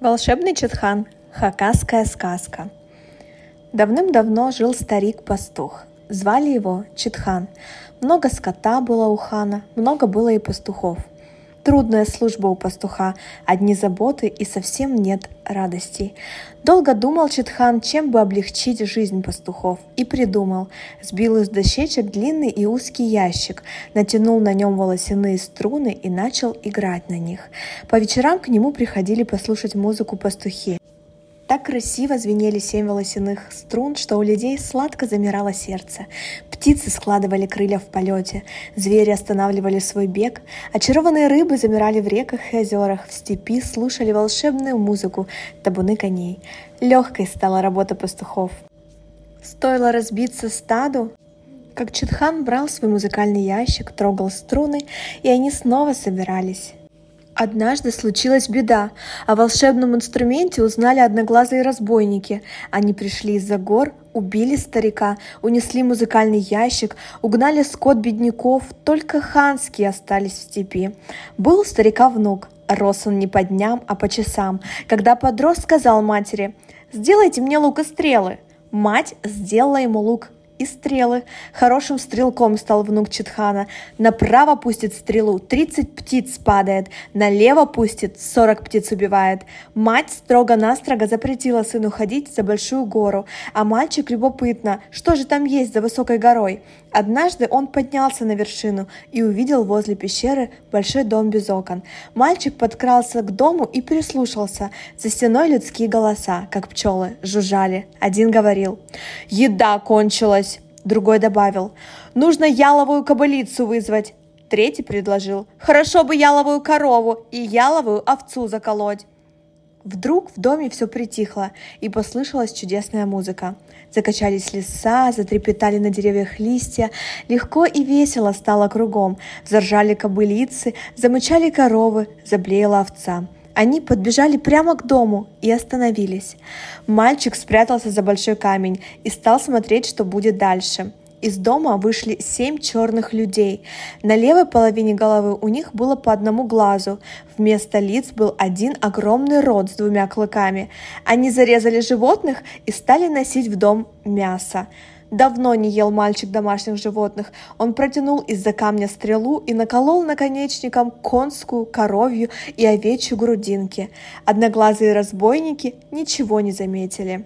Волшебный Четхан. Хакасская сказка. Давным-давно жил старик-пастух. Звали его Четхан. Много скота было у хана, много было и пастухов – Трудная служба у пастуха, одни заботы и совсем нет радостей. Долго думал Читхан, чем бы облегчить жизнь пастухов, и придумал. Сбил из дощечек длинный и узкий ящик, натянул на нем волосяные струны и начал играть на них. По вечерам к нему приходили послушать музыку пастухи. Так красиво звенели семь волосяных струн, что у людей сладко замирало сердце. Птицы складывали крылья в полете, звери останавливали свой бег, очарованные рыбы замирали в реках и озерах, в степи слушали волшебную музыку, табуны коней. Легкой стала работа пастухов. Стоило разбиться стаду, как Читхан брал свой музыкальный ящик, трогал струны, и они снова собирались. Однажды случилась беда. О волшебном инструменте узнали одноглазые разбойники. Они пришли из-за гор, убили старика, унесли музыкальный ящик, угнали скот бедняков, только ханские остались в степи. Был у старика внук, рос он не по дням, а по часам. Когда подрос, сказал матери, «Сделайте мне лук и стрелы». Мать сделала ему лук и стрелы. Хорошим стрелком стал внук Читхана. Направо пустит стрелу, 30 птиц падает, налево пустит, 40 птиц убивает. Мать строго-настрого запретила сыну ходить за большую гору, а мальчик любопытно, что же там есть за высокой горой. Однажды он поднялся на вершину и увидел возле пещеры большой дом без окон. Мальчик подкрался к дому и прислушался. За стеной людские голоса, как пчелы, жужжали. Один говорил «Еда кончилась!» Другой добавил «Нужно яловую кобылицу вызвать!» Третий предложил «Хорошо бы яловую корову и яловую овцу заколоть!» Вдруг в доме все притихло, и послышалась чудесная музыка. Закачались леса, затрепетали на деревьях листья, легко и весело стало кругом. Заржали кобылицы, замычали коровы, заблеяла овца. Они подбежали прямо к дому и остановились. Мальчик спрятался за большой камень и стал смотреть, что будет дальше. Из дома вышли семь черных людей. На левой половине головы у них было по одному глазу. Вместо лиц был один огромный рот с двумя клыками. Они зарезали животных и стали носить в дом мясо. Давно не ел мальчик домашних животных. Он протянул из-за камня стрелу и наколол наконечником конскую, коровью и овечью грудинки. Одноглазые разбойники ничего не заметили.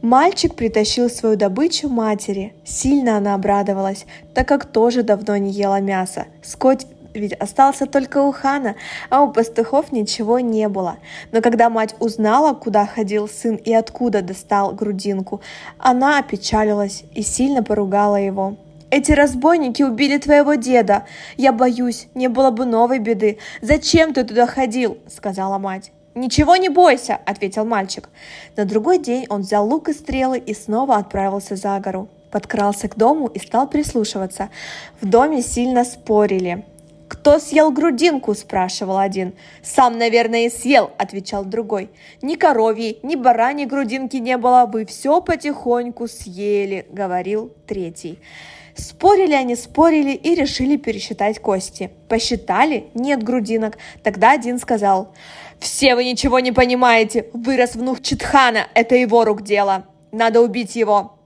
Мальчик притащил свою добычу матери. Сильно она обрадовалась, так как тоже давно не ела мясо. Скоть ведь остался только у хана, а у пастухов ничего не было. Но когда мать узнала, куда ходил сын и откуда достал грудинку, она опечалилась и сильно поругала его. «Эти разбойники убили твоего деда. Я боюсь, не было бы новой беды. Зачем ты туда ходил?» — сказала мать. «Ничего не бойся», — ответил мальчик. На другой день он взял лук и стрелы и снова отправился за гору. Подкрался к дому и стал прислушиваться. В доме сильно спорили. «Кто съел грудинку?» – спрашивал один. «Сам, наверное, и съел», – отвечал другой. «Ни коровьей, ни бараньей грудинки не было, вы все потихоньку съели», – говорил третий. Спорили они, спорили и решили пересчитать кости. Посчитали, нет грудинок. Тогда один сказал, «Все вы ничего не понимаете, вырос внук Читхана, это его рук дело, надо убить его».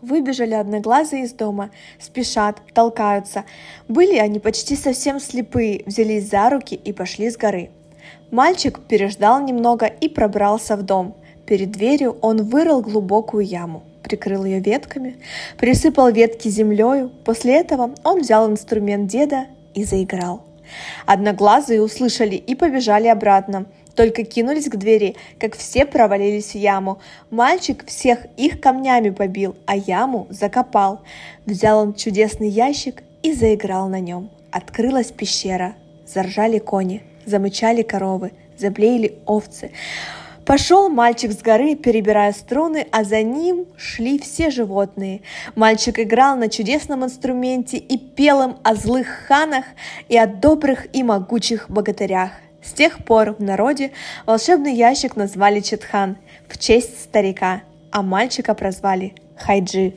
Выбежали одноглазые из дома, спешат, толкаются. Были они почти совсем слепые, взялись за руки и пошли с горы. Мальчик переждал немного и пробрался в дом. Перед дверью он вырыл глубокую яму прикрыл ее ветками, присыпал ветки землею. После этого он взял инструмент деда и заиграл. Одноглазые услышали и побежали обратно. Только кинулись к двери, как все провалились в яму. Мальчик всех их камнями побил, а яму закопал. Взял он чудесный ящик и заиграл на нем. Открылась пещера. Заржали кони, замычали коровы, заблеяли овцы. Пошел мальчик с горы, перебирая струны, а за ним шли все животные. Мальчик играл на чудесном инструменте и пел им о злых ханах и о добрых и могучих богатырях. С тех пор в народе волшебный ящик назвали Четхан в честь старика, а мальчика прозвали Хайджи.